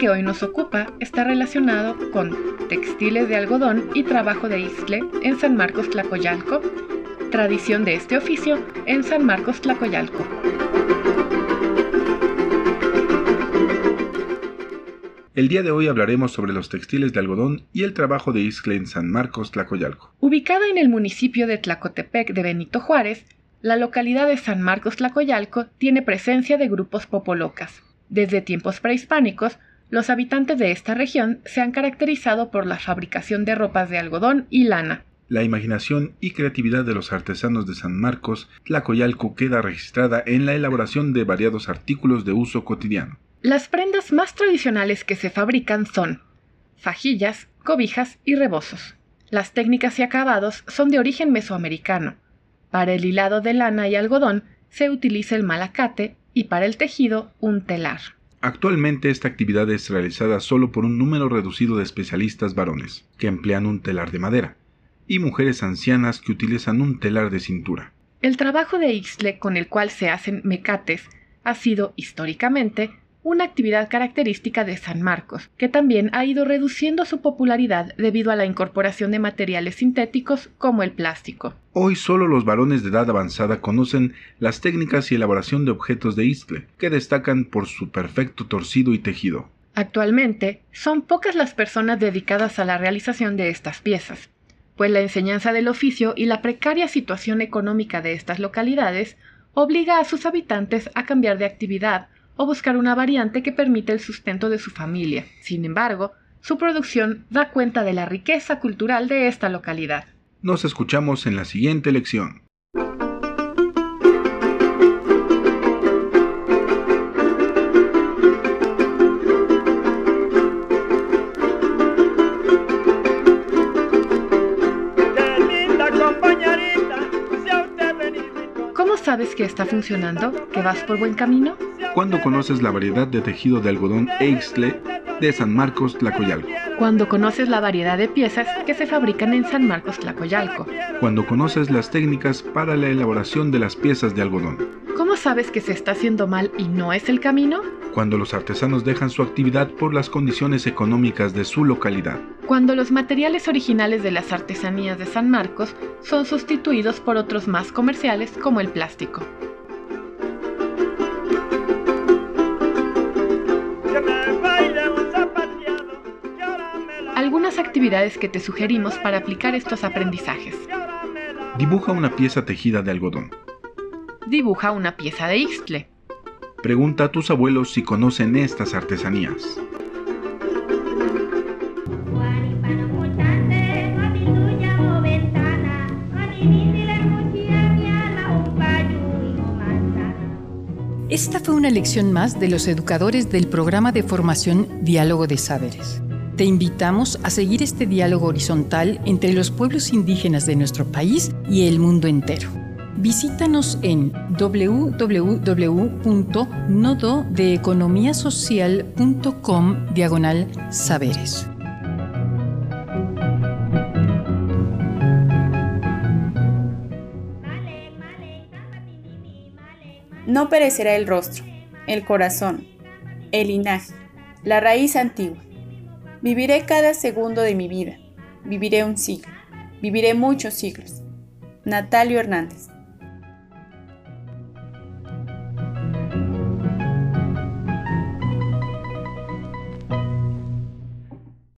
Que hoy nos ocupa está relacionado con textiles de algodón y trabajo de iscle en San Marcos Tlacoyalco, tradición de este oficio en San Marcos Tlacoyalco. El día de hoy hablaremos sobre los textiles de algodón y el trabajo de iscle en San Marcos Tlacoyalco. Ubicada en el municipio de Tlacotepec de Benito Juárez, la localidad de San Marcos Tlacoyalco tiene presencia de grupos popolocas. Desde tiempos prehispánicos, los habitantes de esta región se han caracterizado por la fabricación de ropas de algodón y lana. La imaginación y creatividad de los artesanos de San Marcos, Tlacoyalco queda registrada en la elaboración de variados artículos de uso cotidiano. Las prendas más tradicionales que se fabrican son fajillas, cobijas y rebozos. Las técnicas y acabados son de origen mesoamericano. Para el hilado de lana y algodón se utiliza el malacate y para el tejido un telar. Actualmente esta actividad es realizada solo por un número reducido de especialistas varones, que emplean un telar de madera, y mujeres ancianas que utilizan un telar de cintura. El trabajo de Ixtle con el cual se hacen mecates ha sido, históricamente, una actividad característica de San Marcos, que también ha ido reduciendo su popularidad debido a la incorporación de materiales sintéticos como el plástico. Hoy solo los varones de edad avanzada conocen las técnicas y elaboración de objetos de Istle, que destacan por su perfecto torcido y tejido. Actualmente, son pocas las personas dedicadas a la realización de estas piezas, pues la enseñanza del oficio y la precaria situación económica de estas localidades obliga a sus habitantes a cambiar de actividad o buscar una variante que permita el sustento de su familia. Sin embargo, su producción da cuenta de la riqueza cultural de esta localidad. Nos escuchamos en la siguiente lección. Sabes que está funcionando? ¿Que vas por buen camino? Cuando conoces la variedad de tejido de algodón Eixtle de San Marcos Tlacoyalco. Cuando conoces la variedad de piezas que se fabrican en San Marcos Tlacoyalco. Cuando conoces las técnicas para la elaboración de las piezas de algodón. ¿Cómo sabes que se está haciendo mal y no es el camino? Cuando los artesanos dejan su actividad por las condiciones económicas de su localidad. Cuando los materiales originales de las artesanías de San Marcos son sustituidos por otros más comerciales como el plástico. algunas actividades que te sugerimos para aplicar estos aprendizajes. Dibuja una pieza tejida de algodón. Dibuja una pieza de Ixtle. Pregunta a tus abuelos si conocen estas artesanías. Esta fue una lección más de los educadores del programa de formación Diálogo de Saberes. Te invitamos a seguir este diálogo horizontal entre los pueblos indígenas de nuestro país y el mundo entero. Visítanos en www.nododeeconomiasocial.com diagonal saberes. No perecerá el rostro, el corazón, el linaje, la raíz antigua Viviré cada segundo de mi vida. Viviré un siglo. Viviré muchos siglos. Natalio Hernández.